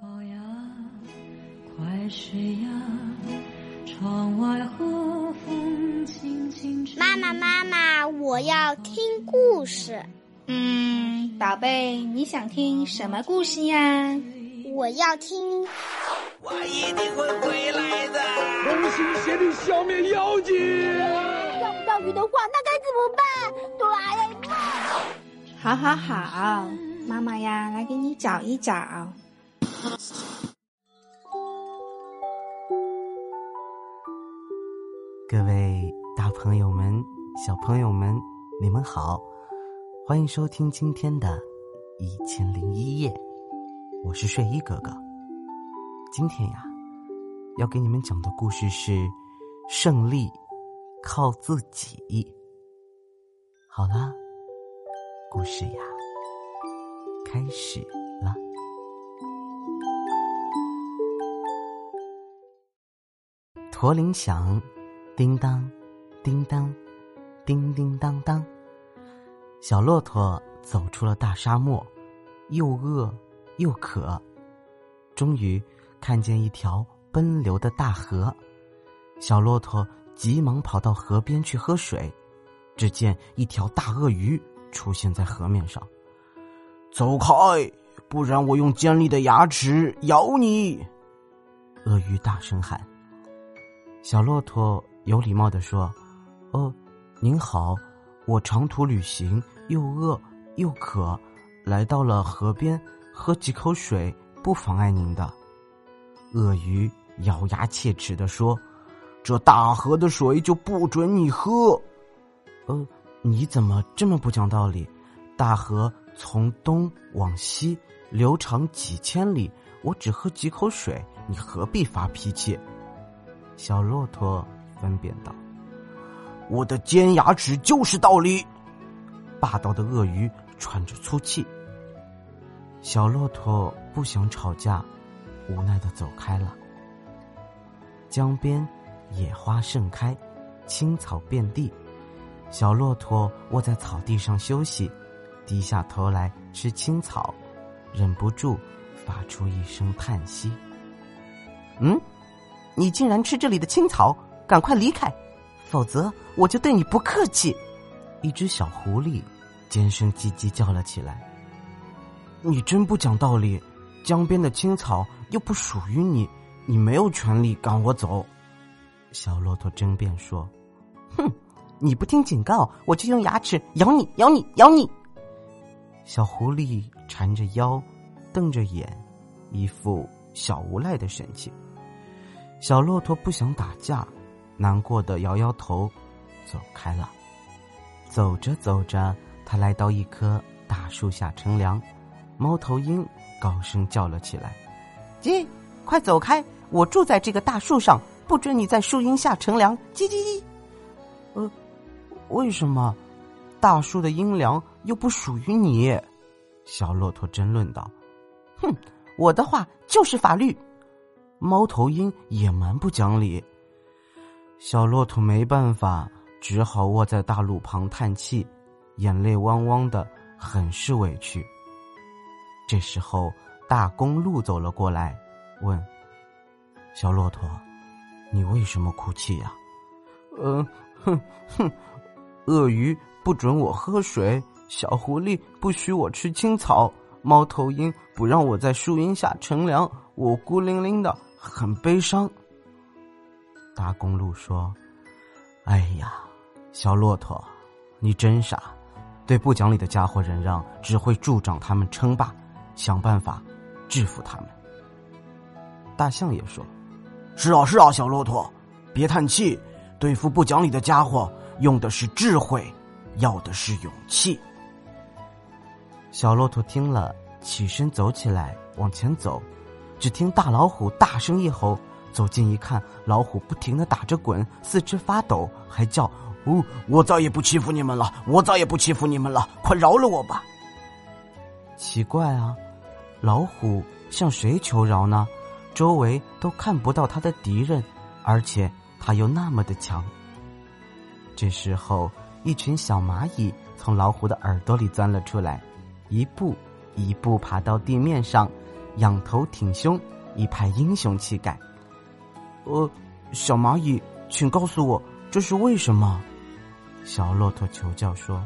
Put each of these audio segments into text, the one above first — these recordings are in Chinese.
宝呀，快睡呀，窗外和风轻轻吹。妈妈，妈妈，我要听故事。嗯，宝贝，你想听什么故事呀？我要听。我一定会回来的。同心协力消灭妖精。钓不到鱼的话，那该怎么办？哆啦 A 梦。好好好，妈妈呀，来给你找一找。各位大朋友们、小朋友们，你们好，欢迎收听今天的《一千零一夜》，我是睡衣哥哥。今天呀，要给你们讲的故事是《胜利靠自己》。好啦，故事呀，开始驼铃响，叮当，叮当，叮叮当当。小骆驼走出了大沙漠，又饿又渴，终于看见一条奔流的大河。小骆驼急忙跑到河边去喝水，只见一条大鳄鱼出现在河面上。走开，不然我用尖利的牙齿咬你！鳄鱼大声喊。小骆驼有礼貌的说：“哦，您好，我长途旅行，又饿又渴，来到了河边，喝几口水不妨碍您的。”鳄鱼咬牙切齿的说：“这大河的水就不准你喝。”呃，你怎么这么不讲道理？大河从东往西流长几千里，我只喝几口水，你何必发脾气？小骆驼分辨道：“我的尖牙齿就是道理。”霸道的鳄鱼喘着粗气。小骆驼不想吵架，无奈的走开了。江边野花盛开，青草遍地。小骆驼卧在草地上休息，低下头来吃青草，忍不住发出一声叹息：“嗯。”你竟然吃这里的青草，赶快离开，否则我就对你不客气！一只小狐狸尖声唧唧叫了起来。你真不讲道理，江边的青草又不属于你，你没有权利赶我走。小骆驼争辩说：“哼，你不听警告，我就用牙齿咬你，咬你，咬你！”小狐狸缠着腰，瞪着眼，一副小无赖的神情。小骆驼不想打架，难过的摇摇头，走开了。走着走着，他来到一棵大树下乘凉。猫头鹰高声叫了起来：“叽，快走开！我住在这个大树上，不准你在树荫下乘凉！”叽叽叽。呃，为什么？大树的阴凉又不属于你？小骆驼争论道：“哼，我的话就是法律。”猫头鹰也蛮不讲理。小骆驼没办法，只好卧在大路旁叹气，眼泪汪汪的，很是委屈。这时候，大公鹿走了过来，问：“小骆驼，你为什么哭泣呀？”“嗯，哼哼，鳄鱼不准我喝水，小狐狸不许我吃青草，猫头鹰不让我在树荫下乘凉，我孤零零的。”很悲伤。大公鹿说：“哎呀，小骆驼，你真傻！对不讲理的家伙忍让，只会助长他们称霸。想办法制服他们。”大象也说：“是啊，是啊，小骆驼，别叹气。对付不讲理的家伙，用的是智慧，要的是勇气。”小骆驼听了，起身走起来，往前走。只听大老虎大声一吼，走近一看，老虎不停的打着滚，四肢发抖，还叫：“哦，我再也不欺负你们了，我再也不欺负你们了，快饶了我吧！”奇怪啊，老虎向谁求饶呢？周围都看不到他的敌人，而且他又那么的强。这时候，一群小蚂蚁从老虎的耳朵里钻了出来，一步一步爬到地面上。仰头挺胸，一派英雄气概。呃，小蚂蚁，请告诉我这是为什么？小骆驼求教说。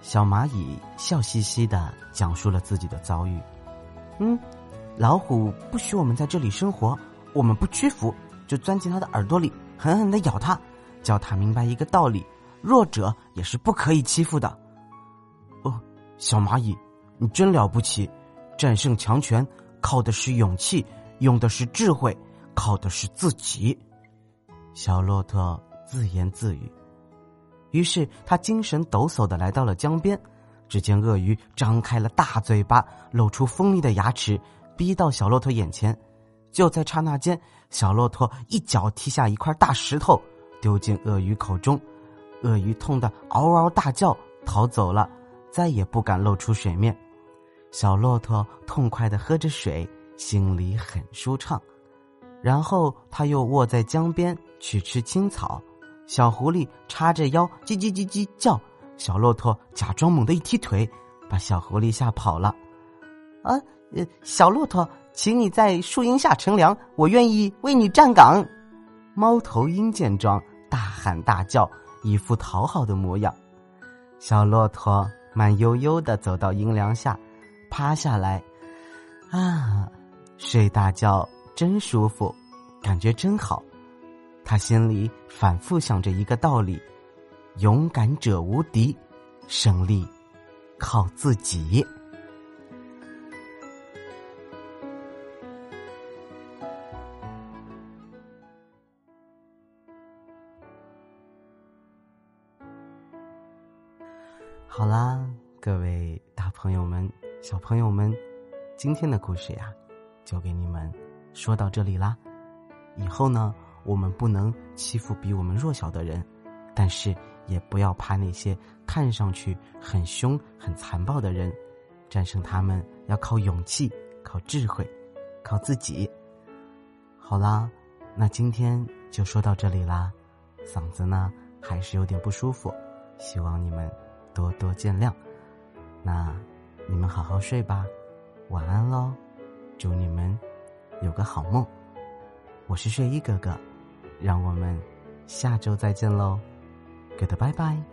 小蚂蚁笑嘻嘻的讲述了自己的遭遇。嗯，老虎不许我们在这里生活，我们不屈服，就钻进它的耳朵里，狠狠的咬它，叫它明白一个道理：弱者也是不可以欺负的。哦，小蚂蚁，你真了不起！战胜强权靠的是勇气，用的是智慧，靠的是自己。小骆驼自言自语。于是他精神抖擞的来到了江边，只见鳄鱼张开了大嘴巴，露出锋利的牙齿，逼到小骆驼眼前。就在刹那间，小骆驼一脚踢下一块大石头，丢进鳄鱼口中，鳄鱼痛得嗷嗷大叫，逃走了，再也不敢露出水面。小骆驼痛快的喝着水，心里很舒畅。然后他又卧在江边去吃青草。小狐狸叉着腰，叽叽叽叽叫。小骆驼假装猛地一踢腿，把小狐狸吓跑了。啊，呃，小骆驼，请你在树荫下乘凉，我愿意为你站岗。猫头鹰见状，大喊大叫，一副讨好的模样。小骆驼慢悠悠的走到阴凉下，趴下来，啊，睡大觉真舒服，感觉真好。他心里反复想着一个道理：勇敢者无敌，胜利靠自己。好啦，各位大朋友们、小朋友们，今天的故事呀，就给你们说到这里啦。以后呢？我们不能欺负比我们弱小的人，但是也不要怕那些看上去很凶、很残暴的人。战胜他们要靠勇气、靠智慧、靠自己。好啦，那今天就说到这里啦。嗓子呢还是有点不舒服，希望你们多多见谅。那你们好好睡吧，晚安喽！祝你们有个好梦。我是睡衣哥哥。让我们下周再见喽，Goodbye bye。